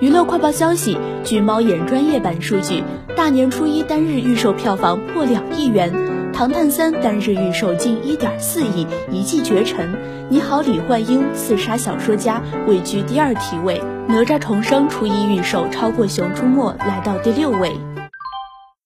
娱乐快报消息，据猫眼专业版数据，大年初一单日预售票房破两亿元，《唐探三》单日预售近一点四亿，一骑绝尘；《你好，李焕英》刺杀小说家位居第二梯位，《哪吒重生》初一预售超过《熊出没》，来到第六位。